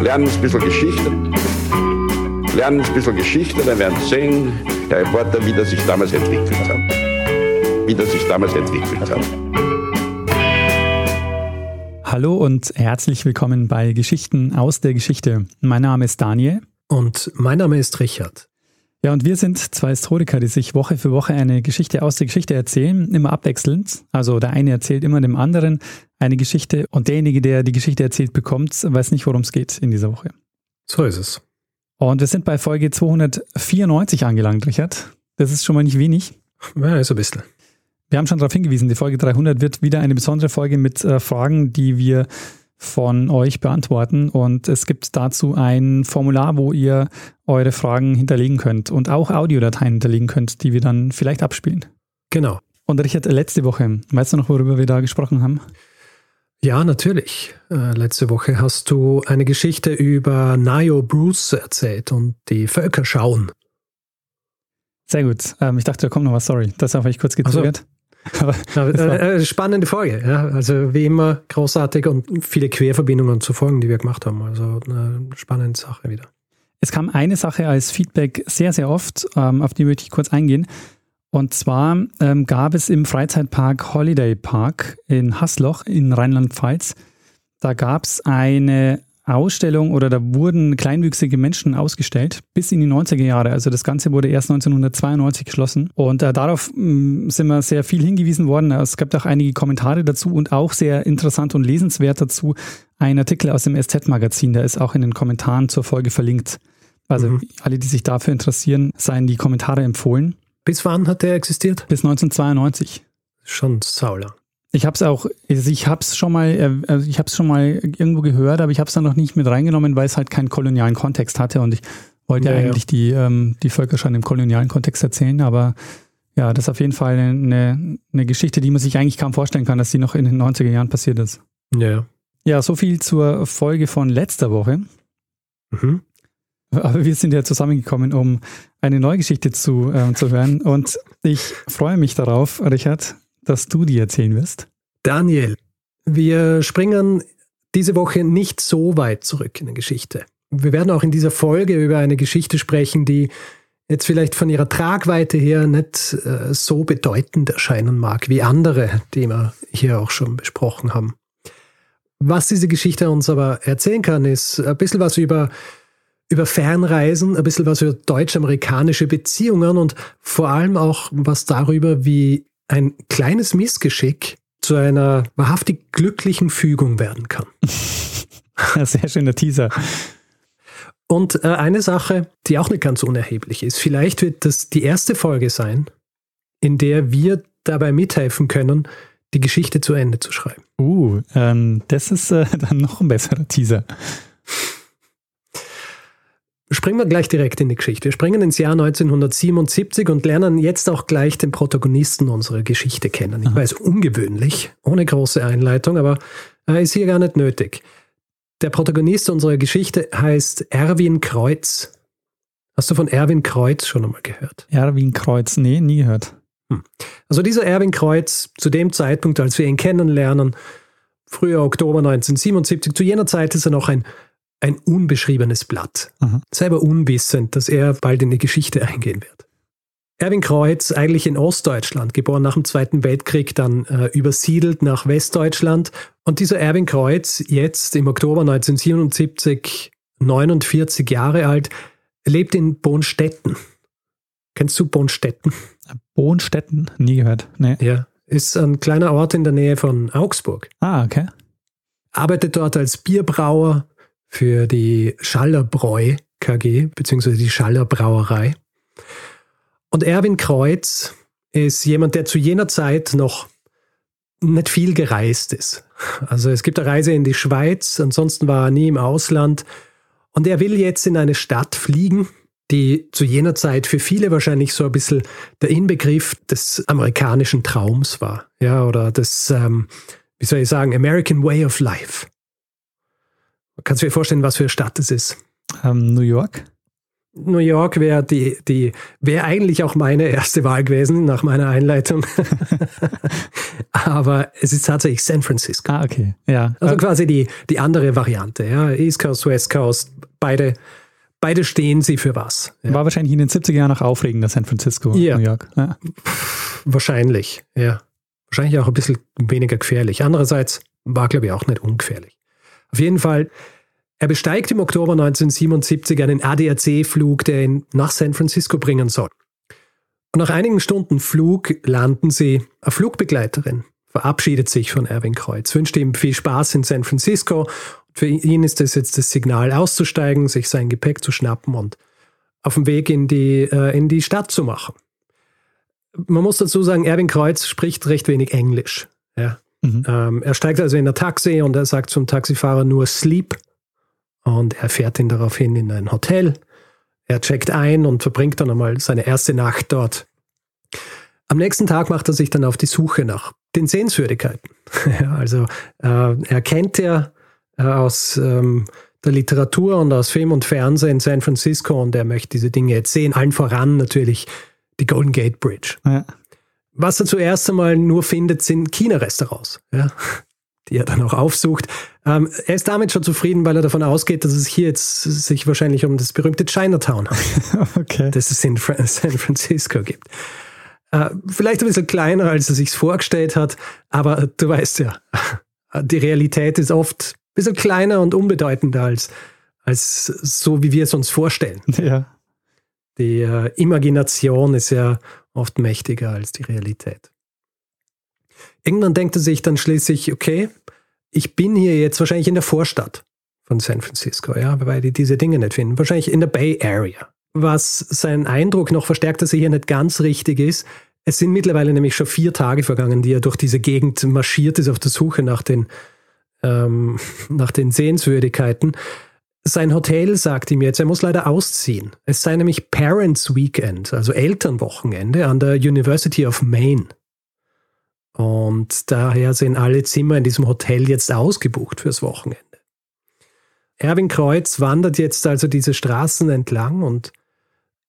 lernen ein bisschen Geschichte. Lernen ein bisschen Geschichte, dann werden Sie sehen, der Reporter, wie das sich damals entwickelt hat. Wie das sich damals entwickelt hat. Hallo und herzlich willkommen bei Geschichten aus der Geschichte. Mein Name ist Daniel. Und mein Name ist Richard. Ja, und wir sind zwei Historiker, die sich Woche für Woche eine Geschichte aus der Geschichte erzählen, immer abwechselnd. Also der eine erzählt immer dem anderen eine Geschichte und derjenige, der die Geschichte erzählt bekommt, weiß nicht, worum es geht in dieser Woche. So ist es. Und wir sind bei Folge 294 angelangt, Richard. Das ist schon mal nicht wenig. Ja, ist ein bisschen. Wir haben schon darauf hingewiesen, die Folge 300 wird wieder eine besondere Folge mit äh, Fragen, die wir von euch beantworten. Und es gibt dazu ein Formular, wo ihr eure Fragen hinterlegen könnt und auch Audiodateien hinterlegen könnt, die wir dann vielleicht abspielen. Genau. Und Richard, letzte Woche, weißt du noch, worüber wir da gesprochen haben? Ja, natürlich. Äh, letzte Woche hast du eine Geschichte über Nio Bruce erzählt und die Völker schauen. Sehr gut. Ähm, ich dachte, da kommt noch was, sorry. Das habe ich kurz gezögert. Ja, äh, äh, spannende Folge. Ja. Also wie immer großartig und viele Querverbindungen zu Folgen, die wir gemacht haben. Also eine spannende Sache wieder. Es kam eine Sache als Feedback sehr, sehr oft, ähm, auf die möchte ich kurz eingehen. Und zwar ähm, gab es im Freizeitpark Holiday Park in Hasloch in Rheinland-Pfalz, da gab es eine Ausstellung oder da wurden kleinwüchsige Menschen ausgestellt bis in die 90er Jahre. Also das Ganze wurde erst 1992 geschlossen. Und äh, darauf mh, mm, sind wir sehr viel hingewiesen worden. Es gab auch einige Kommentare dazu und auch sehr interessant und lesenswert dazu ein Artikel aus dem SZ-Magazin. Der ist auch in den Kommentaren zur Folge verlinkt. Also mhm. alle, die sich dafür interessieren, seien die Kommentare empfohlen. Bis wann hat der existiert? Bis 1992. Schon saulang. Ich habe es auch, also ich habe es schon mal, äh, also ich habe es schon mal irgendwo gehört, aber ich habe es dann noch nicht mit reingenommen, weil es halt keinen kolonialen Kontext hatte und ich wollte ja, eigentlich ja. die ähm, die Völker schon im kolonialen Kontext erzählen, aber ja, das ist auf jeden Fall eine, eine Geschichte, die man sich eigentlich kaum vorstellen kann, dass die noch in den 90er Jahren passiert ist. Ja. Ja, so viel zur Folge von letzter Woche. Mhm. Aber wir sind ja zusammengekommen, um eine neue Geschichte zu, äh, zu hören. Und ich freue mich darauf, Richard, dass du die erzählen wirst? Daniel, wir springen diese Woche nicht so weit zurück in der Geschichte. Wir werden auch in dieser Folge über eine Geschichte sprechen, die jetzt vielleicht von ihrer Tragweite her nicht äh, so bedeutend erscheinen mag wie andere, die wir hier auch schon besprochen haben. Was diese Geschichte uns aber erzählen kann, ist ein bisschen was über, über Fernreisen, ein bisschen was über deutsch-amerikanische Beziehungen und vor allem auch was darüber, wie ein kleines Missgeschick zu einer wahrhaftig glücklichen Fügung werden kann. Sehr schöner Teaser. Und äh, eine Sache, die auch nicht ganz unerheblich ist, vielleicht wird das die erste Folge sein, in der wir dabei mithelfen können, die Geschichte zu Ende zu schreiben. Uh, ähm, das ist äh, dann noch ein besserer Teaser. Springen wir gleich direkt in die Geschichte. Wir springen ins Jahr 1977 und lernen jetzt auch gleich den Protagonisten unserer Geschichte kennen. Ich weiß, ungewöhnlich, ohne große Einleitung, aber äh, ist hier gar nicht nötig. Der Protagonist unserer Geschichte heißt Erwin Kreuz. Hast du von Erwin Kreuz schon einmal gehört? Erwin Kreuz, nee, nie gehört. Hm. Also dieser Erwin Kreuz, zu dem Zeitpunkt, als wir ihn kennenlernen, früher Oktober 1977, zu jener Zeit ist er noch ein ein unbeschriebenes Blatt. Mhm. Selber unwissend, dass er bald in die Geschichte eingehen wird. Erwin Kreuz, eigentlich in Ostdeutschland, geboren nach dem Zweiten Weltkrieg, dann äh, übersiedelt nach Westdeutschland. Und dieser Erwin Kreuz, jetzt im Oktober 1977, 49 Jahre alt, lebt in Bonstetten. Kennst du Bonstetten? Bonstetten? Nie gehört. Nee. Ja, ist ein kleiner Ort in der Nähe von Augsburg. Ah, okay. Arbeitet dort als Bierbrauer, für die Schallerbräu KG, beziehungsweise die Schallerbrauerei. Und Erwin Kreuz ist jemand, der zu jener Zeit noch nicht viel gereist ist. Also es gibt eine Reise in die Schweiz, ansonsten war er nie im Ausland. Und er will jetzt in eine Stadt fliegen, die zu jener Zeit für viele wahrscheinlich so ein bisschen der Inbegriff des amerikanischen Traums war. Ja, oder des, ähm, wie soll ich sagen, American Way of Life. Kannst du dir vorstellen, was für eine Stadt es ist? Ähm, New York? New York wäre die, die wäre eigentlich auch meine erste Wahl gewesen nach meiner Einleitung. Aber es ist tatsächlich San Francisco. Ah, okay. Ja. Also quasi die, die andere Variante. Ja. East Coast, West Coast, beide, beide stehen sie für was. Ja. War wahrscheinlich in den 70er Jahren noch aufregender, San Francisco, ja. New York. Ja. Wahrscheinlich, ja. Wahrscheinlich auch ein bisschen weniger gefährlich. Andererseits war, glaube ich, auch nicht ungefährlich. Auf jeden Fall er besteigt im Oktober 1977 einen ADAC-Flug, der ihn nach San Francisco bringen soll. Und nach einigen Stunden Flug landen sie. Eine Flugbegleiterin verabschiedet sich von Erwin Kreuz, wünscht ihm viel Spaß in San Francisco. Für ihn ist das jetzt das Signal auszusteigen, sich sein Gepäck zu schnappen und auf dem Weg in die, äh, in die Stadt zu machen. Man muss dazu sagen, Erwin Kreuz spricht recht wenig Englisch. Ja. Mhm. Ähm, er steigt also in ein Taxi und er sagt zum Taxifahrer nur Sleep und er fährt ihn daraufhin in ein Hotel. Er checkt ein und verbringt dann einmal seine erste Nacht dort. Am nächsten Tag macht er sich dann auf die Suche nach den Sehenswürdigkeiten. also äh, er kennt ja äh, aus ähm, der Literatur und aus Film und Fernsehen in San Francisco und er möchte diese Dinge jetzt sehen. Allen voran natürlich die Golden Gate Bridge. Ja. Was er zuerst einmal nur findet, sind China-Restaurants. Ja? die er dann auch aufsucht. Ähm, er ist damit schon zufrieden, weil er davon ausgeht, dass es hier jetzt sich wahrscheinlich um das berühmte Chinatown handelt, okay. das es in San Francisco gibt. Äh, vielleicht ein bisschen kleiner, als er sich vorgestellt hat, aber du weißt ja, die Realität ist oft ein bisschen kleiner und unbedeutender als, als so, wie wir es uns vorstellen. Ja. Die äh, Imagination ist ja oft mächtiger als die Realität. Irgendwann denkt er sich dann schließlich, okay, ich bin hier jetzt wahrscheinlich in der Vorstadt von San Francisco, ja, weil die diese Dinge nicht finden. Wahrscheinlich in der Bay Area. Was seinen Eindruck noch verstärkt, dass er hier nicht ganz richtig ist. Es sind mittlerweile nämlich schon vier Tage vergangen, die er durch diese Gegend marschiert ist auf der Suche nach den, ähm, nach den Sehenswürdigkeiten. Sein Hotel sagt ihm jetzt, er muss leider ausziehen. Es sei nämlich Parents Weekend, also Elternwochenende an der University of Maine. Und daher sind alle Zimmer in diesem Hotel jetzt ausgebucht fürs Wochenende. Erwin Kreuz wandert jetzt also diese Straßen entlang und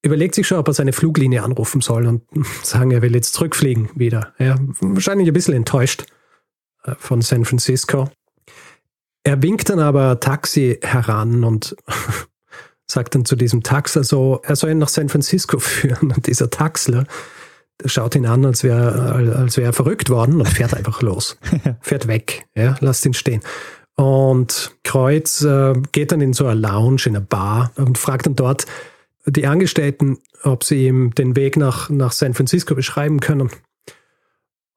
überlegt sich schon, ob er seine Fluglinie anrufen soll und sagen, er will jetzt zurückfliegen wieder. Ja, wahrscheinlich ein bisschen enttäuscht äh, von San Francisco. Er winkt dann aber Taxi heran und sagt dann zu diesem Taxler so, er soll ihn nach San Francisco führen. Und dieser Taxler schaut ihn an, als wäre als wär er verrückt worden und fährt einfach los. Fährt weg. Ja, lasst ihn stehen. Und Kreuz äh, geht dann in so eine Lounge, in eine Bar und fragt dann dort die Angestellten, ob sie ihm den Weg nach, nach San Francisco beschreiben können.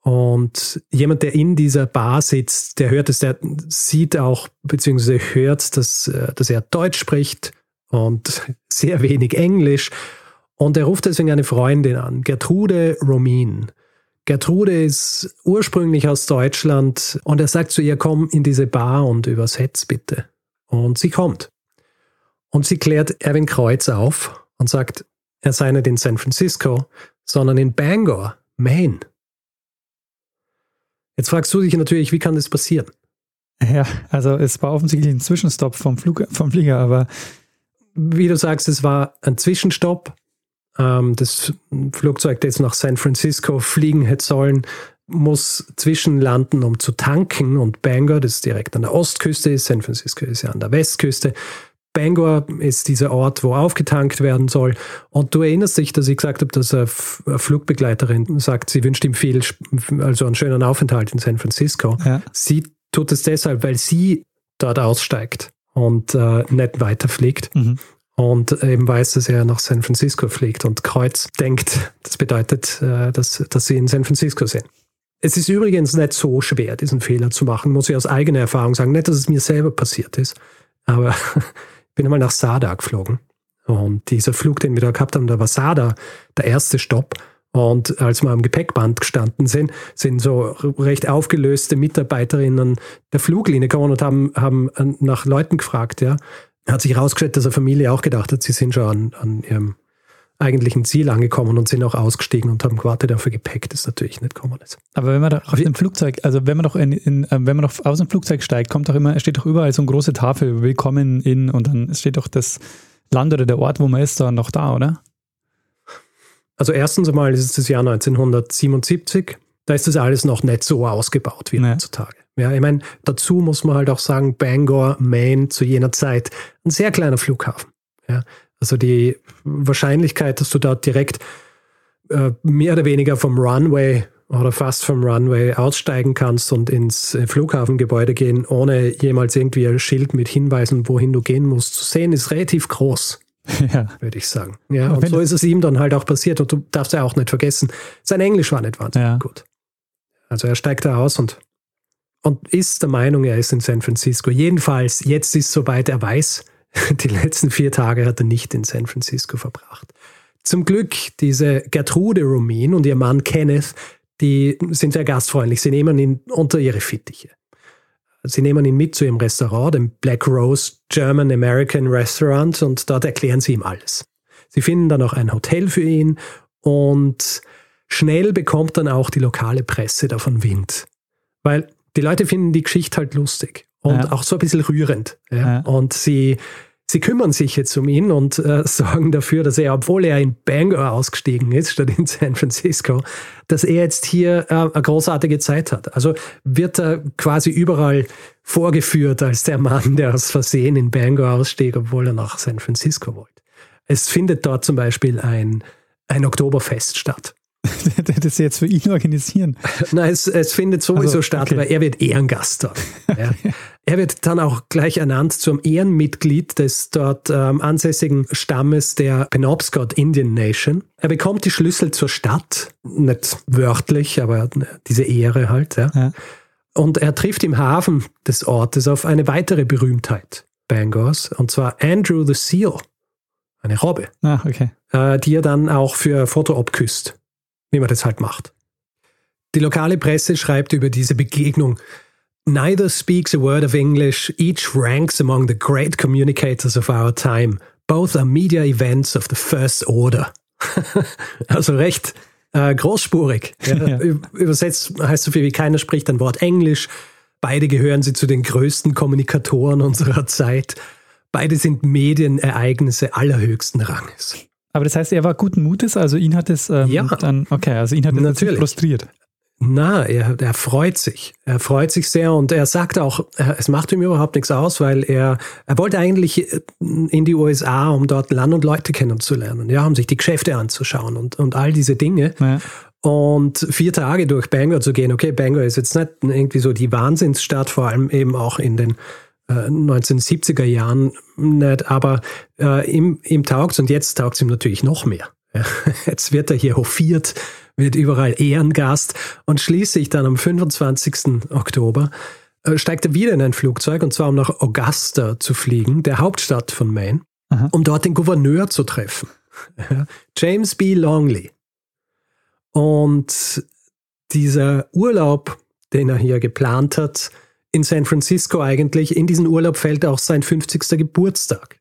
Und jemand, der in dieser Bar sitzt, der hört es, der sieht auch, beziehungsweise hört, dass, äh, dass er Deutsch spricht und sehr wenig Englisch und er ruft deswegen eine Freundin an, Gertrude Romin. Gertrude ist ursprünglich aus Deutschland und er sagt zu ihr, komm in diese Bar und übersetz bitte. Und sie kommt. Und sie klärt Erwin Kreuz auf und sagt, er sei nicht in San Francisco, sondern in Bangor, Maine. Jetzt fragst du dich natürlich, wie kann das passieren? Ja, also es war offensichtlich ein Zwischenstopp vom, Flug, vom Flieger, aber wie du sagst, es war ein Zwischenstopp ähm, das Flugzeug, das nach San Francisco fliegen hätte sollen, muss zwischenlanden, um zu tanken. Und Bangor, das direkt an der Ostküste ist, San Francisco ist ja an der Westküste. Bangor ist dieser Ort, wo aufgetankt werden soll. Und du erinnerst dich, dass ich gesagt habe, dass eine Flugbegleiterin sagt, sie wünscht ihm viel, also einen schönen Aufenthalt in San Francisco. Ja. Sie tut es deshalb, weil sie dort aussteigt und äh, nicht weiterfliegt. Mhm und eben weiß, dass er nach San Francisco fliegt und Kreuz denkt, das bedeutet, äh, dass, dass sie in San Francisco sind. Es ist übrigens nicht so schwer, diesen Fehler zu machen, muss ich aus eigener Erfahrung sagen. Nicht, dass es mir selber passiert ist, aber bin einmal nach Sada geflogen. Und dieser Flug, den wir da gehabt haben, da war Sada der erste Stopp. Und als wir am Gepäckband gestanden sind, sind so recht aufgelöste Mitarbeiterinnen der Fluglinie gekommen und haben, haben nach Leuten gefragt, ja, hat sich herausgestellt, dass eine Familie auch gedacht hat, sie sind schon an, an ihrem eigentlichen Ziel angekommen und sind auch ausgestiegen und haben gewartet auf ihr Gepäck, das natürlich nicht gekommen ist. Aber wenn man da auf dem Flugzeug, also wenn man doch in, in, äh, wenn man doch aus dem Flugzeug steigt, kommt doch immer, steht doch überall so eine große Tafel, willkommen in, und dann steht doch das Land oder der Ort, wo man ist, dann noch da, oder? Also erstens einmal ist es das Jahr 1977, da ist das alles noch nicht so ausgebaut wie nee. heutzutage. Ja, ich meine, dazu muss man halt auch sagen, Bangor, Maine zu jener Zeit ein sehr kleiner Flughafen. Ja, also die Wahrscheinlichkeit, dass du dort direkt äh, mehr oder weniger vom Runway oder fast vom Runway aussteigen kannst und ins äh, Flughafengebäude gehen, ohne jemals irgendwie ein Schild mit Hinweisen, wohin du gehen musst, zu sehen, ist relativ groß. Ja. Würde ich sagen. Ja, und so ist es ihm dann halt auch passiert. Und du darfst ja auch nicht vergessen, sein Englisch war nicht wahnsinnig ja. gut. Also er steigt da aus und, und ist der Meinung, er ist in San Francisco. Jedenfalls, jetzt ist soweit er weiß, die letzten vier Tage hat er nicht in San Francisco verbracht. Zum Glück, diese Gertrude Rumin und ihr Mann Kenneth, die sind sehr gastfreundlich. Sie nehmen ihn unter ihre Fittiche. Sie nehmen ihn mit zu ihrem Restaurant, dem Black Rose German American Restaurant, und dort erklären sie ihm alles. Sie finden dann auch ein Hotel für ihn und schnell bekommt dann auch die lokale Presse davon Wind. Weil die Leute finden die Geschichte halt lustig und ja. auch so ein bisschen rührend. Ja? Und sie Sie kümmern sich jetzt um ihn und äh, sorgen dafür, dass er, obwohl er in Bangor ausgestiegen ist, statt in San Francisco, dass er jetzt hier äh, eine großartige Zeit hat. Also wird er quasi überall vorgeführt als der Mann, der aus Versehen in Bangor ausstieg, obwohl er nach San Francisco wollte. Es findet dort zum Beispiel ein, ein Oktoberfest statt. das jetzt für ihn organisieren. Nein, es, es findet sowieso also, statt, okay. aber er wird Ehrengast dort. Ja. Er wird dann auch gleich ernannt zum Ehrenmitglied des dort ähm, ansässigen Stammes der Penobscot Indian Nation. Er bekommt die Schlüssel zur Stadt, nicht wörtlich, aber diese Ehre halt. Ja. ja. Und er trifft im Hafen des Ortes auf eine weitere Berühmtheit Bangors, und zwar Andrew the Seal, eine Robbe, ah, okay. äh, die er dann auch für Foto abküsst wie man das halt macht. Die lokale Presse schreibt über diese Begegnung. Neither speaks a word of English, each ranks among the great communicators of our time. Both are media events of the first order. also recht äh, großspurig. Ja. Ja. Übersetzt heißt so viel wie keiner spricht ein Wort Englisch. Beide gehören sie zu den größten Kommunikatoren unserer Zeit. Beide sind Medienereignisse allerhöchsten Ranges. Aber das heißt, er war guten Mutes, also ihn hat es ähm, ja. dann, okay, also ihn hat es frustriert. Na, er, er freut sich. Er freut sich sehr und er sagt auch, es macht ihm überhaupt nichts aus, weil er, er wollte eigentlich in die USA, um dort Land und Leute kennenzulernen, ja, um sich die Geschäfte anzuschauen und, und all diese Dinge. Ja. Und vier Tage durch Bangor zu gehen, okay, Bangor ist jetzt nicht irgendwie so die Wahnsinnsstadt, vor allem eben auch in den 1970er äh, Jahren nicht, aber äh, ihm, ihm taugt und jetzt taugt es ihm natürlich noch mehr. Ja, jetzt wird er hier hofiert, wird überall Ehrengast und schließlich dann am 25. Oktober äh, steigt er wieder in ein Flugzeug und zwar um nach Augusta zu fliegen, der Hauptstadt von Maine, Aha. um dort den Gouverneur zu treffen. Ja, James B. Longley. Und dieser Urlaub, den er hier geplant hat, in San Francisco eigentlich, in diesen Urlaub fällt auch sein 50. Geburtstag.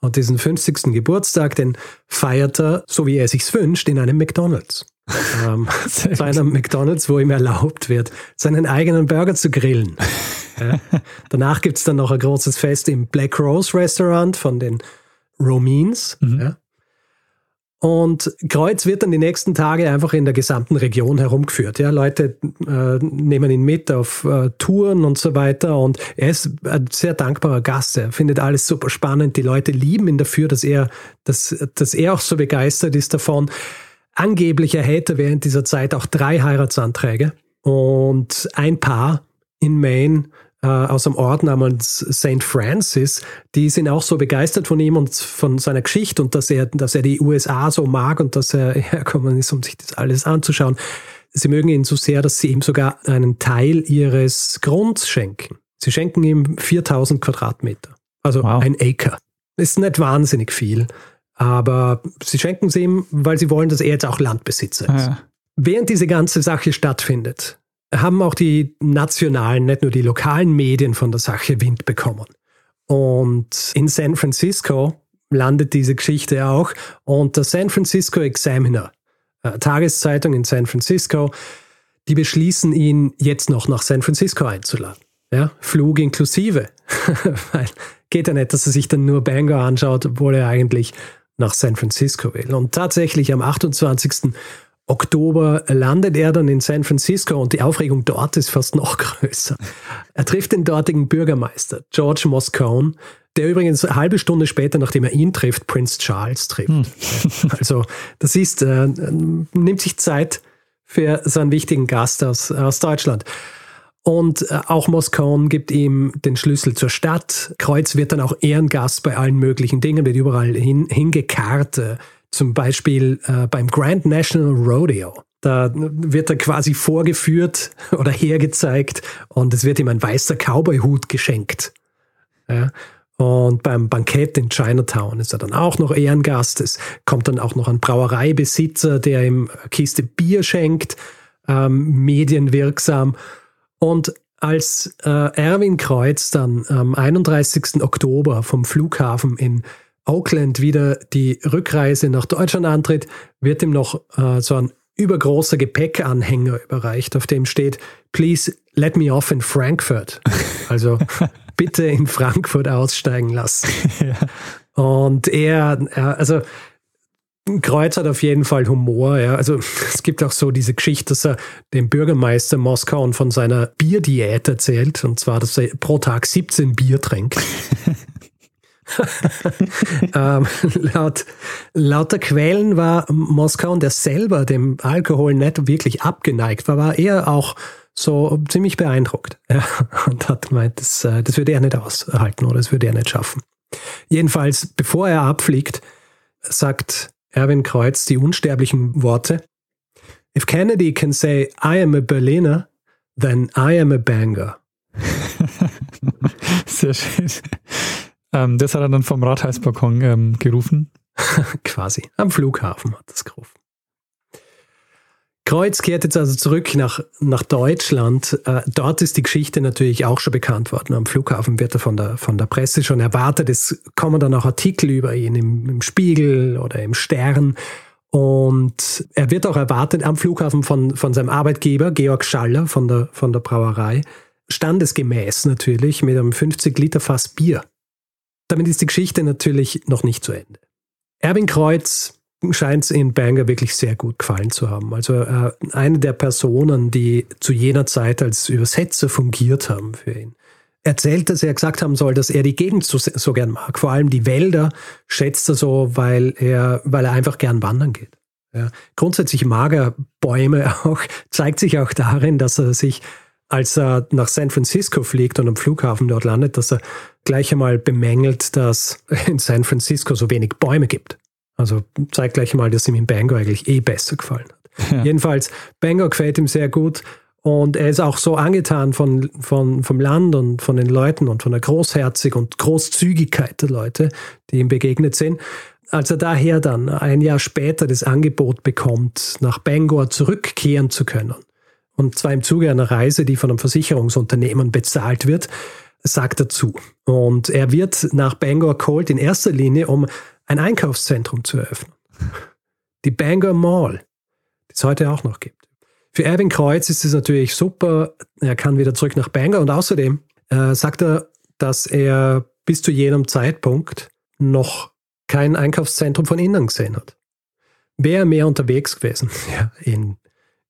Und diesen 50. Geburtstag, den feiert er, so wie er sich's wünscht, in einem McDonalds. ähm, zu einem McDonalds, wo ihm erlaubt wird, seinen eigenen Burger zu grillen. ja. Danach gibt's dann noch ein großes Fest im Black Rose Restaurant von den Romines. Mhm. Ja. Und Kreuz wird dann die nächsten Tage einfach in der gesamten Region herumgeführt. Ja, Leute äh, nehmen ihn mit auf äh, Touren und so weiter. Und er ist ein sehr dankbarer Gast. Er findet alles super spannend. Die Leute lieben ihn dafür, dass er, dass, dass er auch so begeistert ist davon. Angeblich erhält er während dieser Zeit auch drei Heiratsanträge und ein Paar in Maine äh, aus einem Ort namens St. Francis, die sind auch so begeistert von ihm und von seiner Geschichte und dass er, dass er die USA so mag und dass er hergekommen ist, um sich das alles anzuschauen. Sie mögen ihn so sehr, dass sie ihm sogar einen Teil ihres Grunds schenken. Sie schenken ihm 4000 Quadratmeter, also wow. ein Acre. Ist nicht wahnsinnig viel, aber sie schenken sie ihm, weil sie wollen, dass er jetzt auch Landbesitzer ist. Ah, ja. Während diese ganze Sache stattfindet, haben auch die nationalen, nicht nur die lokalen Medien von der Sache Wind bekommen. Und in San Francisco landet diese Geschichte auch. Und der San Francisco Examiner, äh, Tageszeitung in San Francisco, die beschließen ihn jetzt noch nach San Francisco einzuladen. Ja, Flug inklusive. Weil geht ja nicht, dass er sich dann nur Bangor anschaut, obwohl er eigentlich nach San Francisco will. Und tatsächlich am 28. Oktober landet er dann in San Francisco und die Aufregung dort ist fast noch größer. Er trifft den dortigen Bürgermeister, George Moscone, der übrigens eine halbe Stunde später, nachdem er ihn trifft, Prince Charles trifft. Hm. Also das ist, äh, nimmt sich Zeit für so einen wichtigen Gast aus, aus Deutschland. Und äh, auch Moskau gibt ihm den Schlüssel zur Stadt. Kreuz wird dann auch Ehrengast bei allen möglichen Dingen, wird überall hin, hingekarrt. Zum Beispiel äh, beim Grand National Rodeo. Da wird er quasi vorgeführt oder hergezeigt und es wird ihm ein weißer Cowboy-Hut geschenkt. Ja. Und beim Bankett in Chinatown ist er dann auch noch Ehrengast. Es kommt dann auch noch ein Brauereibesitzer, der ihm Kiste Bier schenkt, ähm, medienwirksam. Und als äh, Erwin Kreuz dann am 31. Oktober vom Flughafen in Auckland wieder die Rückreise nach Deutschland antritt, wird ihm noch äh, so ein übergroßer Gepäckanhänger überreicht, auf dem steht, please let me off in Frankfurt. Also bitte in Frankfurt aussteigen lassen. ja. Und er, also Kreuz hat auf jeden Fall Humor. Ja. Also es gibt auch so diese Geschichte, dass er dem Bürgermeister Moskau von seiner Bierdiät erzählt. Und zwar, dass er pro Tag 17 Bier trinkt. ähm, laut, laut der Quellen war Moskau, der selber dem Alkohol nicht wirklich abgeneigt war, war er auch so ziemlich beeindruckt. Ja, und hat gemeint, das, äh, das würde er nicht aushalten oder das würde er nicht schaffen. Jedenfalls, bevor er abfliegt, sagt Erwin Kreuz die unsterblichen Worte. If Kennedy can say, I am a Berliner, then I am a banger. Sehr schön. Ähm, das hat er dann vom Rathausbalkon ähm, gerufen. Quasi. Am Flughafen hat das gerufen. Kreuz kehrt jetzt also zurück nach, nach Deutschland. Äh, dort ist die Geschichte natürlich auch schon bekannt worden. Am Flughafen wird er von der, von der Presse schon erwartet. Es kommen dann auch Artikel über ihn im, im Spiegel oder im Stern. Und er wird auch erwartet am Flughafen von, von seinem Arbeitgeber, Georg Schaller von der, von der Brauerei. Standesgemäß natürlich mit einem 50 Liter Fass Bier. Damit ist die Geschichte natürlich noch nicht zu Ende. Erwin Kreuz scheint es in Banger wirklich sehr gut gefallen zu haben. Also äh, eine der Personen, die zu jener Zeit als Übersetzer fungiert haben für ihn. Erzählt, dass er gesagt haben soll, dass er die Gegend so, so gern mag. Vor allem die Wälder schätzt er so, weil er, weil er einfach gern wandern geht. Ja. Grundsätzlich mag er Bäume auch, zeigt sich auch darin, dass er sich, als er nach San Francisco fliegt und am Flughafen dort landet, dass er gleich einmal bemängelt, dass in San Francisco so wenig Bäume gibt. Also zeigt gleich mal, dass ihm in Bangor eigentlich eh besser gefallen hat. Ja. Jedenfalls, Bangor gefällt ihm sehr gut und er ist auch so angetan von, von, vom Land und von den Leuten und von der Großherzig und Großzügigkeit der Leute, die ihm begegnet sind. Als er daher dann ein Jahr später das Angebot bekommt, nach Bangor zurückkehren zu können, und zwar im Zuge einer Reise, die von einem Versicherungsunternehmen bezahlt wird, sagt er zu. Und er wird nach Bangor geholt in erster Linie, um ein Einkaufszentrum zu eröffnen. Die Bangor Mall, die es heute auch noch gibt. Für Erwin Kreuz ist es natürlich super. Er kann wieder zurück nach Bangor und außerdem äh, sagt er, dass er bis zu jenem Zeitpunkt noch kein Einkaufszentrum von innen gesehen hat. Wäre mehr unterwegs gewesen ja, in,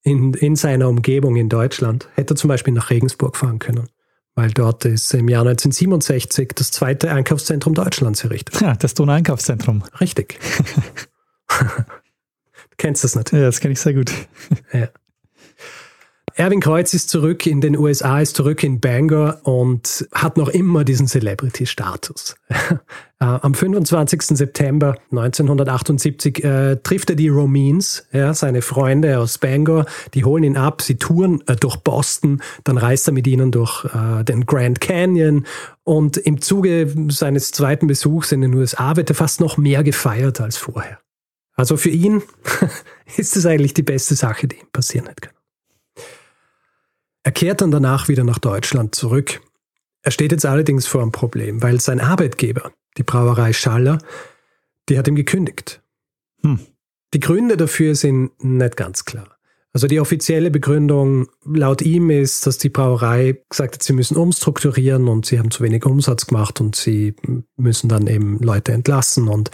in, in seiner Umgebung in Deutschland, hätte er zum Beispiel nach Regensburg fahren können weil dort ist im Jahr 1967 das zweite Einkaufszentrum Deutschlands errichtet. Ja, das Donau-Einkaufszentrum. Richtig. du kennst das natürlich. Ja, das kenne ich sehr gut. Ja. Erwin Kreuz ist zurück in den USA, ist zurück in Bangor und hat noch immer diesen Celebrity-Status. Äh, am 25. September 1978 äh, trifft er die Romines, ja, seine Freunde aus Bangor, die holen ihn ab, sie touren äh, durch Boston, dann reist er mit ihnen durch äh, den Grand Canyon und im Zuge seines zweiten Besuchs in den USA wird er fast noch mehr gefeiert als vorher. Also für ihn ist es eigentlich die beste Sache, die ihm passieren hätte können. Er kehrt dann danach wieder nach Deutschland zurück. Er steht jetzt allerdings vor einem Problem, weil sein Arbeitgeber, die Brauerei Schaller, die hat ihm gekündigt. Hm. Die Gründe dafür sind nicht ganz klar. Also die offizielle Begründung laut ihm ist, dass die Brauerei gesagt hat, sie müssen umstrukturieren und sie haben zu wenig Umsatz gemacht und sie müssen dann eben Leute entlassen. Und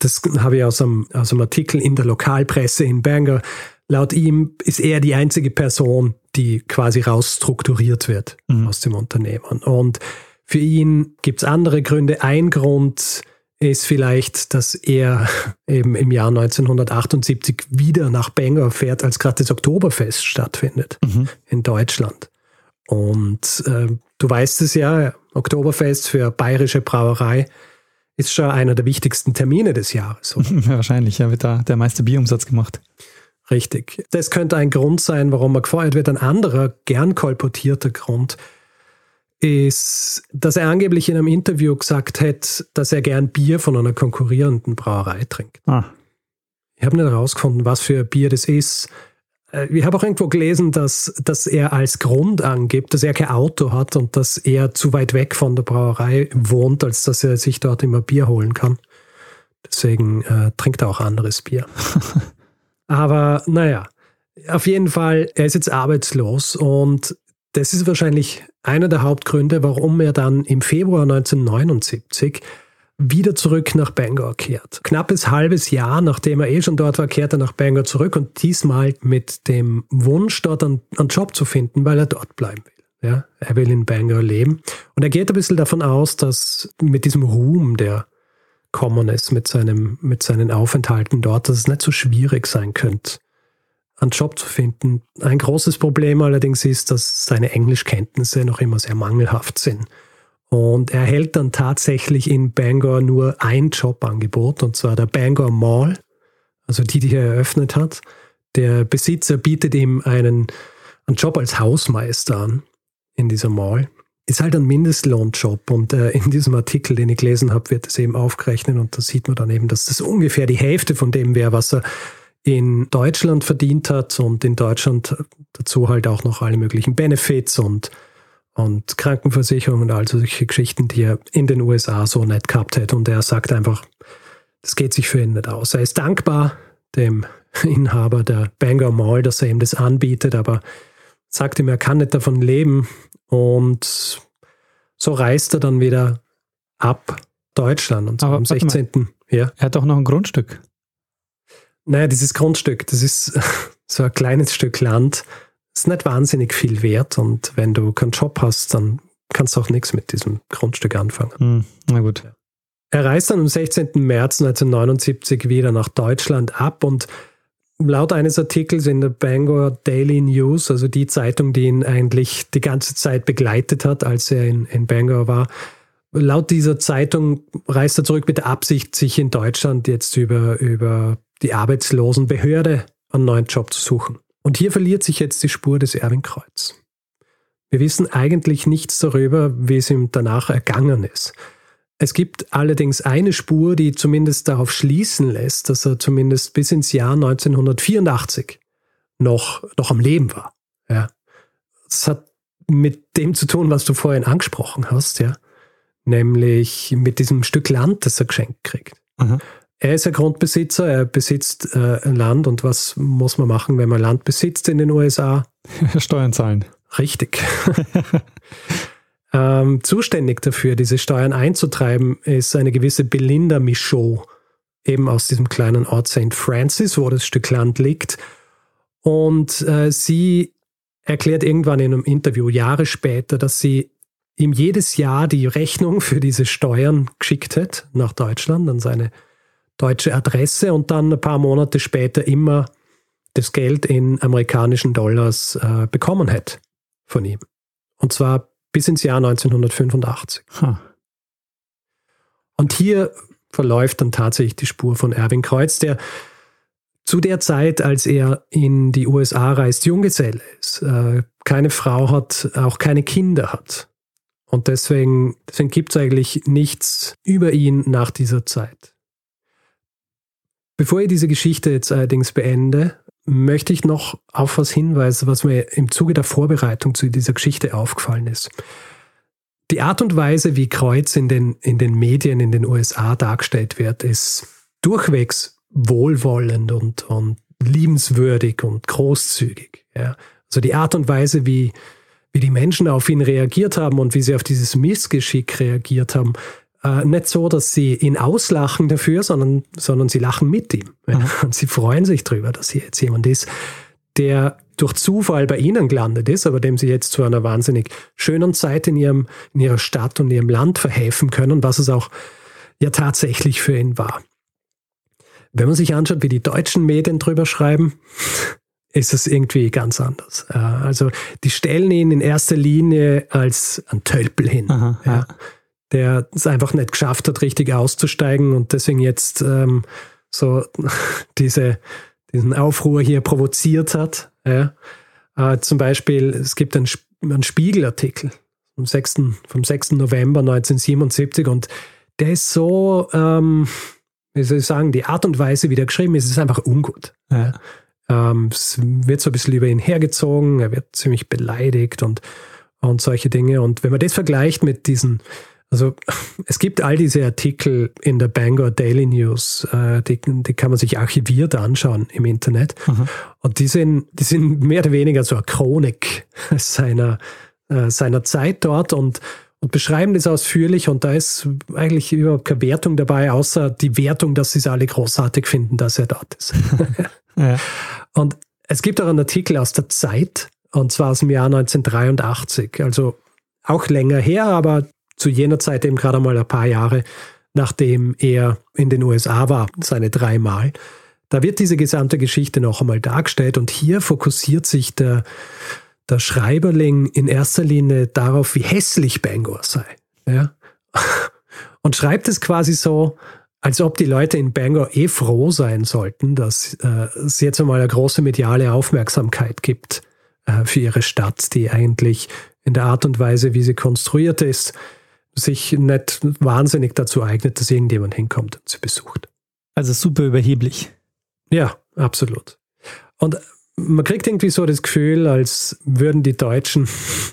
das habe ich aus einem, aus einem Artikel in der Lokalpresse in Bangor. Laut ihm ist er die einzige Person, die quasi rausstrukturiert wird mhm. aus dem Unternehmen. Und für ihn gibt es andere Gründe. Ein Grund ist vielleicht, dass er eben im Jahr 1978 wieder nach Bangor fährt, als gerade das Oktoberfest stattfindet mhm. in Deutschland. Und äh, du weißt es ja, Oktoberfest für bayerische Brauerei ist schon einer der wichtigsten Termine des Jahres. Oder? Wahrscheinlich, ja, wird da der meiste Bierumsatz gemacht. Richtig. Das könnte ein Grund sein, warum er gefeuert wird. Ein anderer, gern kolportierter Grund ist, dass er angeblich in einem Interview gesagt hat, dass er gern Bier von einer konkurrierenden Brauerei trinkt. Ah. Ich habe nicht herausgefunden, was für Bier das ist. Äh, ich habe auch irgendwo gelesen, dass, dass er als Grund angibt, dass er kein Auto hat und dass er zu weit weg von der Brauerei wohnt, als dass er sich dort immer Bier holen kann. Deswegen äh, trinkt er auch anderes Bier. Aber naja, auf jeden Fall, er ist jetzt arbeitslos und das ist wahrscheinlich einer der Hauptgründe, warum er dann im Februar 1979 wieder zurück nach Bangor kehrt. Knappes halbes Jahr, nachdem er eh schon dort war, kehrt er nach Bangor zurück und diesmal mit dem Wunsch, dort einen, einen Job zu finden, weil er dort bleiben will. Ja, er will in Bangor leben. Und er geht ein bisschen davon aus, dass mit diesem Ruhm, der kommen ist, mit, seinem, mit seinen Aufenthalten dort, dass es nicht so schwierig sein könnte, einen Job zu finden. Ein großes Problem allerdings ist, dass seine Englischkenntnisse noch immer sehr mangelhaft sind. Und er erhält dann tatsächlich in Bangor nur ein Jobangebot, und zwar der Bangor Mall, also die, die er eröffnet hat. Der Besitzer bietet ihm einen, einen Job als Hausmeister an in dieser Mall. Ist halt ein Mindestlohnjob und äh, in diesem Artikel, den ich gelesen habe, wird es eben aufgerechnet und da sieht man dann eben, dass das ungefähr die Hälfte von dem wäre, was er in Deutschland verdient hat und in Deutschland dazu halt auch noch alle möglichen Benefits und, und Krankenversicherung und all solche Geschichten, die er in den USA so nicht gehabt hätte. Und er sagt einfach, das geht sich für ihn nicht aus. Er ist dankbar dem Inhaber der Bangor Mall, dass er ihm das anbietet, aber sagt ihm, er kann nicht davon leben. Und so reist er dann wieder ab Deutschland und zwar am 16. Ja. Er hat auch noch ein Grundstück. Naja, dieses Grundstück, das ist so ein kleines Stück Land, ist nicht wahnsinnig viel wert und wenn du keinen Job hast, dann kannst du auch nichts mit diesem Grundstück anfangen. Hm, na gut. Er reist dann am 16. März 1979 wieder nach Deutschland ab und laut eines Artikels in der Bangor Daily News, also die Zeitung, die ihn eigentlich die ganze Zeit begleitet hat, als er in, in Bangor war, laut dieser Zeitung reist er zurück mit der Absicht, sich in Deutschland jetzt über, über die Arbeitslosenbehörde einen neuen Job zu suchen. Und hier verliert sich jetzt die Spur des Erwin Kreuz. Wir wissen eigentlich nichts darüber, wie es ihm danach ergangen ist. Es gibt allerdings eine Spur, die zumindest darauf schließen lässt, dass er zumindest bis ins Jahr 1984 noch, noch am Leben war. Ja. Das hat mit dem zu tun, was du vorhin angesprochen hast, ja. Nämlich mit diesem Stück Land, das er geschenkt kriegt. Mhm. Er ist ein Grundbesitzer, er besitzt äh, Land und was muss man machen, wenn man Land besitzt in den USA? Steuern zahlen. Richtig. ähm, zuständig dafür, diese Steuern einzutreiben, ist eine gewisse Belinda Michaud, eben aus diesem kleinen Ort St. Francis, wo das Stück Land liegt. Und äh, sie erklärt irgendwann in einem Interview Jahre später, dass sie ihm jedes Jahr die Rechnung für diese Steuern geschickt hat nach Deutschland an seine deutsche Adresse und dann ein paar Monate später immer das Geld in amerikanischen Dollars äh, bekommen hätte von ihm. Und zwar bis ins Jahr 1985. Huh. Und hier verläuft dann tatsächlich die Spur von Erwin Kreuz, der zu der Zeit, als er in die USA reist, Junggeselle ist, äh, keine Frau hat, auch keine Kinder hat. Und deswegen, deswegen gibt es eigentlich nichts über ihn nach dieser Zeit. Bevor ich diese Geschichte jetzt allerdings beende, möchte ich noch auf was hinweisen, was mir im Zuge der Vorbereitung zu dieser Geschichte aufgefallen ist. die Art und Weise, wie Kreuz in den, in den Medien in den USA dargestellt wird, ist durchwegs wohlwollend und, und liebenswürdig und großzügig. Ja. Also die Art und Weise, wie, wie die Menschen auf ihn reagiert haben und wie sie auf dieses Missgeschick reagiert haben, äh, nicht so, dass sie ihn auslachen dafür, sondern, sondern sie lachen mit ihm. Ja. Und sie freuen sich darüber, dass hier jetzt jemand ist, der durch Zufall bei ihnen gelandet ist, aber dem sie jetzt zu einer wahnsinnig schönen Zeit in, ihrem, in ihrer Stadt und ihrem Land verhelfen können, was es auch ja tatsächlich für ihn war. Wenn man sich anschaut, wie die deutschen Medien drüber schreiben, ist es irgendwie ganz anders. Äh, also die stellen ihn in erster Linie als ein Tölpel hin, Aha, ja. Der es einfach nicht geschafft hat, richtig auszusteigen und deswegen jetzt ähm, so diese, diesen Aufruhr hier provoziert hat. Ja. Äh, zum Beispiel, es gibt einen, einen Spiegelartikel vom 6. vom 6. November 1977 und der ist so, ähm, wie soll ich sagen, die Art und Weise, wie der geschrieben ist, ist einfach ungut. Ja. Ähm, es wird so ein bisschen über ihn hergezogen, er wird ziemlich beleidigt und, und solche Dinge. Und wenn man das vergleicht mit diesen, also es gibt all diese Artikel in der Bangor Daily News, äh, die, die kann man sich archiviert anschauen im Internet. Mhm. Und die sind, die sind mehr oder weniger so eine Chronik seiner, äh, seiner Zeit dort und und beschreiben das ausführlich und da ist eigentlich überhaupt keine Wertung dabei, außer die Wertung, dass sie es alle großartig finden, dass er dort ist. ja. Und es gibt auch einen Artikel aus der Zeit, und zwar aus dem Jahr 1983, also auch länger her, aber zu jener Zeit eben gerade mal ein paar Jahre, nachdem er in den USA war, seine dreimal. Da wird diese gesamte Geschichte noch einmal dargestellt und hier fokussiert sich der der Schreiberling in erster Linie darauf, wie hässlich Bangor sei. Ja? Und schreibt es quasi so, als ob die Leute in Bangor eh froh sein sollten, dass äh, es jetzt einmal eine große mediale Aufmerksamkeit gibt äh, für ihre Stadt, die eigentlich in der Art und Weise, wie sie konstruiert ist, sich nicht wahnsinnig dazu eignet, dass irgendjemand hinkommt und sie besucht. Also super überheblich. Ja, absolut. Und man kriegt irgendwie so das Gefühl, als würden die Deutschen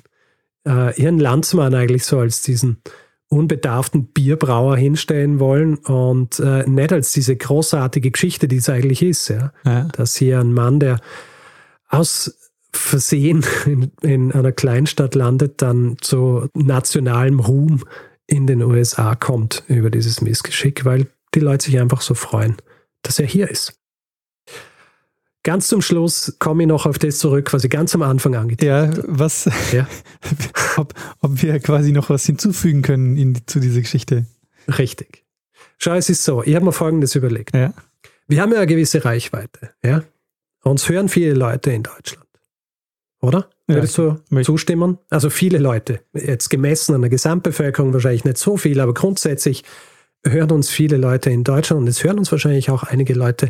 äh, ihren Landsmann eigentlich so als diesen unbedarften Bierbrauer hinstellen wollen und äh, nicht als diese großartige Geschichte, die es eigentlich ist. Ja? ja. Dass hier ein Mann, der aus Versehen in, in einer Kleinstadt landet, dann zu nationalem Ruhm in den USA kommt über dieses Missgeschick, weil die Leute sich einfach so freuen, dass er hier ist. Ganz zum Schluss komme ich noch auf das zurück, was ich ganz am Anfang angeteasert habe. Ja, was, ja. ob, ob wir quasi noch was hinzufügen können in, zu dieser Geschichte. Richtig. Schau, es ist so, ich habe mir Folgendes überlegt. Ja. Wir haben ja eine gewisse Reichweite, ja. Uns hören viele Leute in Deutschland. Oder? Würdest ja, du zustimmen? Also viele Leute. Jetzt gemessen an der Gesamtbevölkerung wahrscheinlich nicht so viel, aber grundsätzlich hören uns viele Leute in Deutschland und es hören uns wahrscheinlich auch einige Leute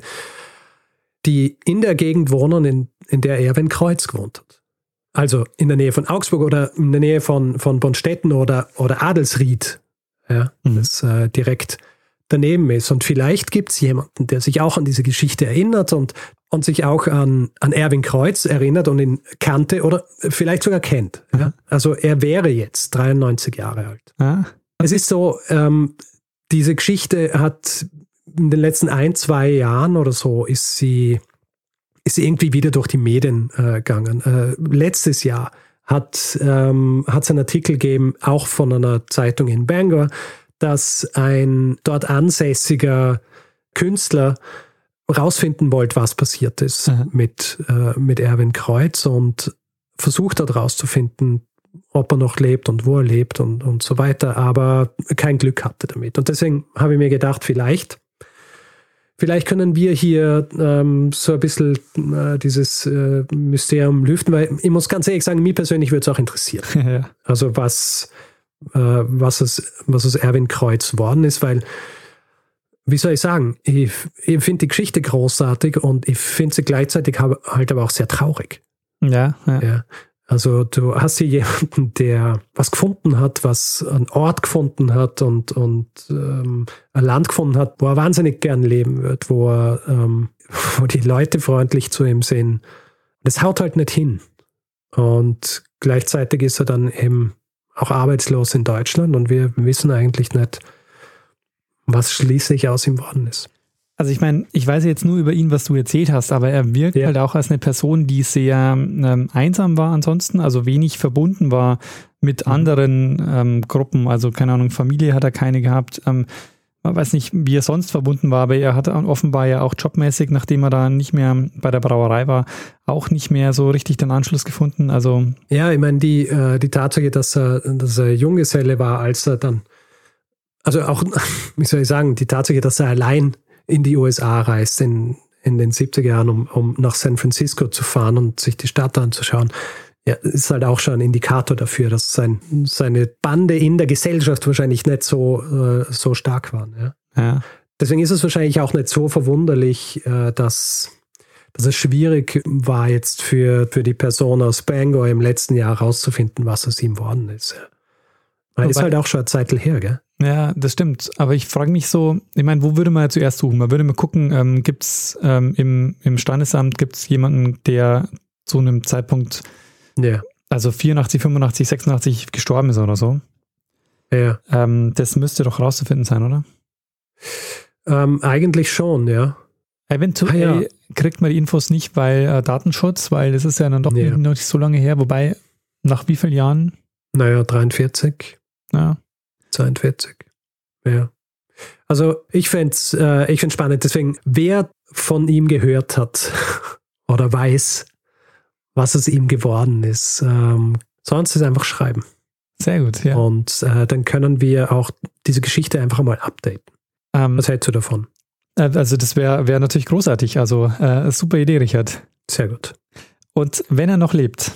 die in der Gegend wohnen, in, in der Erwin Kreuz gewohnt hat. Also in der Nähe von Augsburg oder in der Nähe von, von Bonstetten oder, oder Adelsried, ja, mhm. das äh, direkt daneben ist. Und vielleicht gibt es jemanden, der sich auch an diese Geschichte erinnert und, und sich auch an, an Erwin Kreuz erinnert und ihn kannte oder vielleicht sogar kennt. Ja? Also er wäre jetzt 93 Jahre alt. Ah. Es ist so, ähm, diese Geschichte hat in den letzten ein, zwei Jahren oder so ist sie, ist sie irgendwie wieder durch die Medien äh, gegangen. Äh, letztes Jahr hat ähm, es einen Artikel gegeben, auch von einer Zeitung in Bangor, dass ein dort ansässiger Künstler rausfinden wollte, was passiert ist mhm. mit, äh, mit Erwin Kreuz und versucht hat rauszufinden, ob er noch lebt und wo er lebt und, und so weiter, aber kein Glück hatte damit. Und deswegen habe ich mir gedacht, vielleicht Vielleicht können wir hier ähm, so ein bisschen äh, dieses äh, Mysterium lüften, weil ich muss ganz ehrlich sagen, mir persönlich würde es auch interessieren. ja. Also was, äh, was, es, was aus Erwin Kreuz worden ist, weil, wie soll ich sagen, ich, ich finde die Geschichte großartig und ich finde sie gleichzeitig halt aber auch sehr traurig. Ja, ja. ja. Also du hast hier jemanden, der was gefunden hat, was einen Ort gefunden hat und, und ähm, ein Land gefunden hat, wo er wahnsinnig gern leben wird, wo, er, ähm, wo die Leute freundlich zu ihm sind. Das haut halt nicht hin. Und gleichzeitig ist er dann eben auch arbeitslos in Deutschland und wir wissen eigentlich nicht, was schließlich aus ihm worden ist. Also ich meine, ich weiß jetzt nur über ihn, was du erzählt hast, aber er wirkt ja. halt auch als eine Person, die sehr ähm, einsam war ansonsten, also wenig verbunden war mit mhm. anderen ähm, Gruppen. Also keine Ahnung, Familie hat er keine gehabt. Ähm, man weiß nicht, wie er sonst verbunden war, aber er hat offenbar ja auch jobmäßig, nachdem er da nicht mehr bei der Brauerei war, auch nicht mehr so richtig den Anschluss gefunden. Also ja, ich meine, die, äh, die Tatsache, dass er, dass er Junggeselle war, als er dann, also auch, wie soll ich sagen, die Tatsache, dass er allein in die USA reist in, in den 70er Jahren, um, um nach San Francisco zu fahren und sich die Stadt anzuschauen, ja, ist halt auch schon ein Indikator dafür, dass sein, seine Bande in der Gesellschaft wahrscheinlich nicht so, äh, so stark waren. Ja. ja. Deswegen ist es wahrscheinlich auch nicht so verwunderlich, äh, dass, dass es schwierig war, jetzt für, für die Person aus Bangor im letzten Jahr herauszufinden, was aus ihm worden ist. Ja. Weil ist halt auch schon eine Zeit her, gell? Ja, das stimmt. Aber ich frage mich so, ich meine, wo würde man zuerst suchen? Man würde mal gucken, ähm, gibt es ähm, im, im Standesamt gibt's jemanden, der zu einem Zeitpunkt, ja. also 84, 85, 86 gestorben ist oder so? Ja. Ähm, das müsste doch rauszufinden sein, oder? Ähm, eigentlich schon, ja. Eventuell ah, ja. kriegt man die Infos nicht, weil äh, Datenschutz, weil das ist ja dann doch ja. noch nicht so lange her. Wobei, nach wie vielen Jahren? Naja, 43. Ja. 42. Ja. Also ich fände es äh, ich spannend. Deswegen, wer von ihm gehört hat oder weiß, was es ihm geworden ist, ähm, sonst es einfach schreiben. Sehr gut, ja. Und äh, dann können wir auch diese Geschichte einfach mal updaten. Ähm, was hältst du davon? Äh, also das wäre wär natürlich großartig. Also äh, super Idee, Richard. Sehr gut. Und wenn er noch lebt,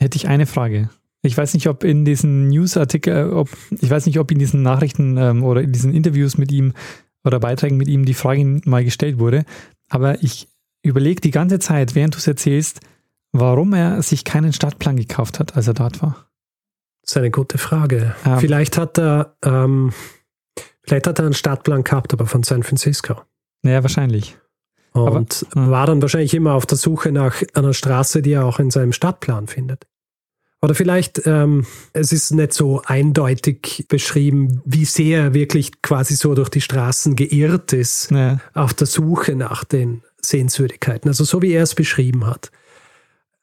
hätte ich eine Frage. Ich weiß nicht, ob in diesen Newsartikel, äh, ob, ich weiß nicht, ob in diesen Nachrichten ähm, oder in diesen Interviews mit ihm oder Beiträgen mit ihm die Frage mal gestellt wurde. Aber ich überlege die ganze Zeit, während du es erzählst, warum er sich keinen Stadtplan gekauft hat, als er dort war. Das ist eine gute Frage. Ähm, vielleicht hat er, ähm, vielleicht hat er einen Stadtplan gehabt, aber von San Francisco. Naja, wahrscheinlich. Und aber, war dann wahrscheinlich immer auf der Suche nach einer Straße, die er auch in seinem Stadtplan findet. Oder vielleicht, ähm, es ist nicht so eindeutig beschrieben, wie sehr er wirklich quasi so durch die Straßen geirrt ist, ja. auf der Suche nach den Sehenswürdigkeiten. Also so wie er es beschrieben hat,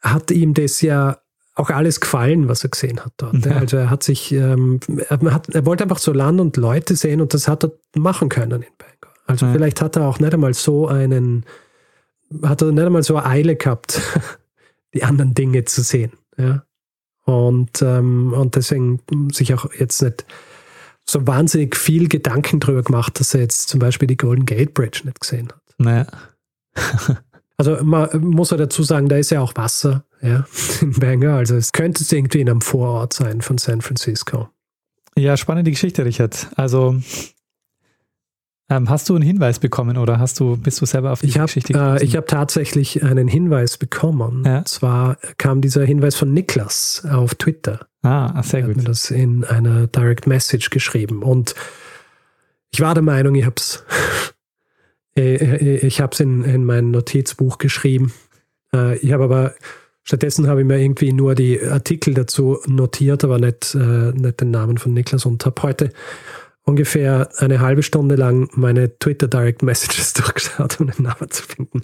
hat ihm das ja auch alles gefallen, was er gesehen hat dort. Ja. Also er hat sich, ähm, er, hat, er wollte einfach so Land und Leute sehen und das hat er machen können in Bangor. Also ja. vielleicht hat er auch nicht einmal so einen, hat er nicht einmal so eine Eile gehabt, die anderen Dinge zu sehen. Ja. Und, ähm, und deswegen sich auch jetzt nicht so wahnsinnig viel Gedanken drüber gemacht, dass er jetzt zum Beispiel die Golden Gate Bridge nicht gesehen hat. Naja. also man muss ja dazu sagen, da ist ja auch Wasser ja, in Bangor. Also es könnte es irgendwie in einem Vorort sein von San Francisco. Ja, spannende Geschichte, Richard. Also ähm, hast du einen Hinweis bekommen oder hast du, bist du selber auf die ich hab, Geschichte gekommen? Äh, ich habe tatsächlich einen Hinweis bekommen. Ja? Und zwar kam dieser Hinweis von Niklas auf Twitter. Ah, sehr gut. Er hat mir das in einer Direct Message geschrieben. Und ich war der Meinung, ich habe es äh, äh, ich hab's in, in mein Notizbuch geschrieben. Äh, ich habe aber stattdessen habe ich mir irgendwie nur die Artikel dazu notiert, aber nicht, nicht den Namen von Niklas und habe heute ungefähr eine halbe Stunde lang meine Twitter Direct Messages durchgeschaut, um den Namen zu finden,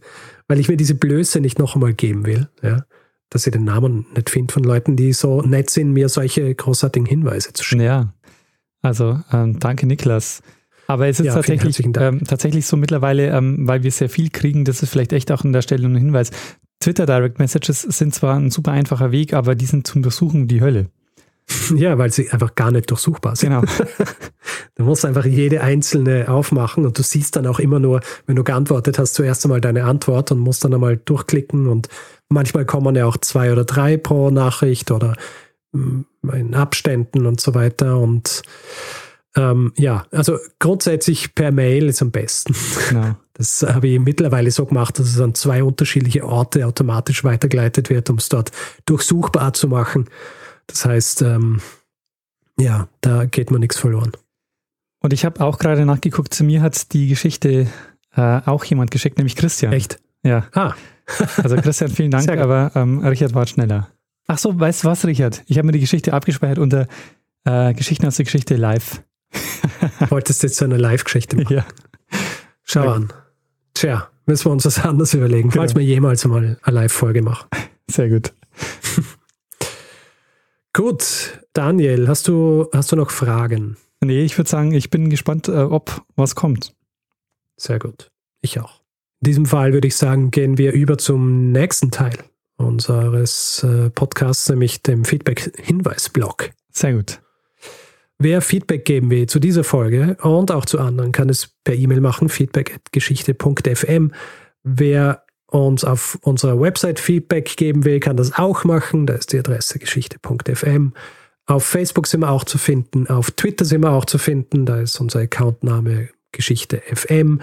weil ich mir diese Blöße nicht noch einmal geben will, ja, dass ich den Namen nicht finde von Leuten, die so nett sind, mir solche großartigen Hinweise zu schicken. Ja, also ähm, danke Niklas. Aber es ist ja, tatsächlich, ähm, tatsächlich so mittlerweile, ähm, weil wir sehr viel kriegen, das ist vielleicht echt auch an der Stelle ein Hinweis. Twitter Direct Messages sind zwar ein super einfacher Weg, aber die sind zum Durchsuchen die Hölle. Ja, weil sie einfach gar nicht durchsuchbar sind. Genau. du musst einfach jede einzelne aufmachen und du siehst dann auch immer nur, wenn du geantwortet hast, zuerst einmal deine Antwort und musst dann einmal durchklicken und manchmal kommen ja auch zwei oder drei pro Nachricht oder mm, in Abständen und so weiter und ähm, ja, also grundsätzlich per Mail ist am besten. Genau. Das habe ich mittlerweile so gemacht, dass es an zwei unterschiedliche Orte automatisch weitergeleitet wird, um es dort durchsuchbar zu machen. Das heißt, ähm, ja, da geht mir nichts verloren. Und ich habe auch gerade nachgeguckt, zu mir hat die Geschichte äh, auch jemand geschickt, nämlich Christian. Echt? Ja. Ah. also Christian, vielen Dank, aber ähm, Richard war schneller. Ach so, weißt du was, Richard? Ich habe mir die Geschichte abgespeichert unter Äh, Geschichten aus der Geschichte live. Wolltest du jetzt so eine Live-Geschichte machen? Ja. Schau Ja. an. Tja, müssen wir uns was anderes überlegen, falls Genau. wir jemals mal eine Live-Folge machen. Sehr gut. Gut, Daniel, hast du, hast du noch Fragen? Nee, ich würde sagen, ich bin gespannt, äh, ob was kommt. Sehr gut. Ich auch. In diesem Fall würde ich sagen, gehen wir über zum nächsten Teil unseres äh, Podcasts, nämlich dem Feedback-Hinweis-Blog. Sehr gut. Wer Feedback geben will zu dieser Folge und auch zu anderen, kann es per E-Mail machen, feedback.geschichte.fm. Wer uns auf unserer Website Feedback geben will, kann das auch machen. Da ist die Adresse geschichte.fm. Auf Facebook sind wir auch zu finden, auf Twitter sind wir auch zu finden, da ist unser Accountname Geschichte FM.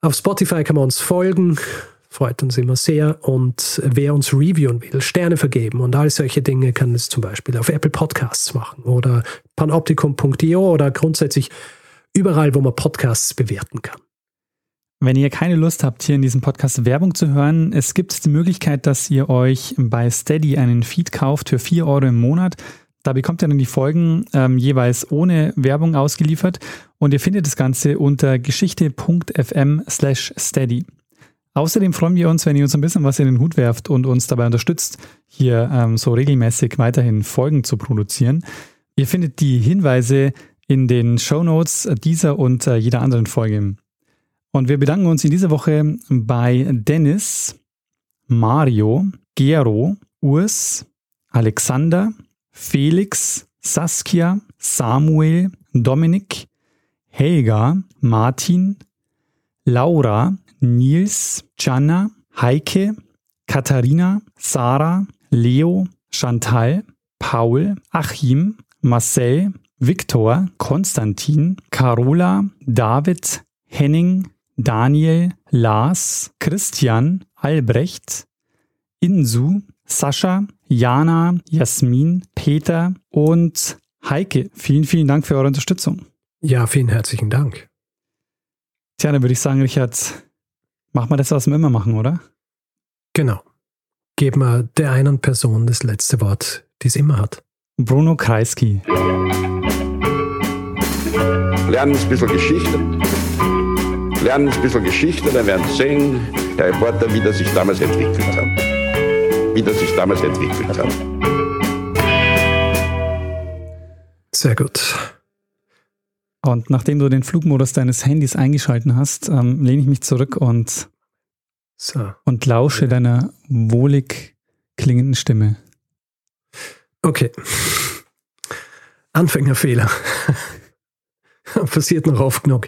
Auf Spotify kann man uns folgen, freut uns immer sehr. Und wer uns reviewen will, Sterne vergeben und all solche Dinge, kann es zum Beispiel auf Apple Podcasts machen oder panoptikum.io oder grundsätzlich überall, wo man Podcasts bewerten kann. Wenn ihr keine Lust habt, hier in diesem Podcast Werbung zu hören, es gibt die Möglichkeit, dass ihr euch bei Steady einen Feed kauft für 4 Euro im Monat. Da bekommt ihr dann die Folgen ähm, jeweils ohne Werbung ausgeliefert und ihr findet das Ganze unter geschichte.fm slash steady. Außerdem freuen wir uns, wenn ihr uns ein bisschen was in den Hut werft und uns dabei unterstützt, hier ähm, so regelmäßig weiterhin Folgen zu produzieren. Ihr findet die Hinweise in den Show Notes dieser und äh, jeder anderen Folge. Und wir bedanken uns in dieser Woche bei Dennis, Mario, Gero, Urs, Alexander, Felix, Saskia, Samuel, Dominik, Helga, Martin, Laura, Nils, Gianna, Heike, Katharina, Sarah, Leo, Chantal, Paul, Achim, Marcel, Viktor, Konstantin, Carola, David, Henning, Daniel, Lars, Christian, Albrecht, Insu, Sascha, Jana, Jasmin, Peter und Heike. Vielen, vielen Dank für eure Unterstützung. Ja, vielen herzlichen Dank. Tja, dann würde ich sagen, Richard, mach mal das, was wir immer machen, oder? Genau. Geben wir der einen Person das letzte Wort, die es immer hat. Bruno Kreisky. Lernen ein bisschen Geschichte. Lernen ein bisschen Geschichte, dann werden Sie sehen, der Reporter, wie das sich damals entwickelt hat. Wie das sich damals entwickelt hat. Sehr gut. Und nachdem du den Flugmodus deines Handys eingeschalten hast, ähm, lehne ich mich zurück und, So. und lausche deiner wohlig klingenden Stimme. Okay. Anfängerfehler. Passiert noch oft genug.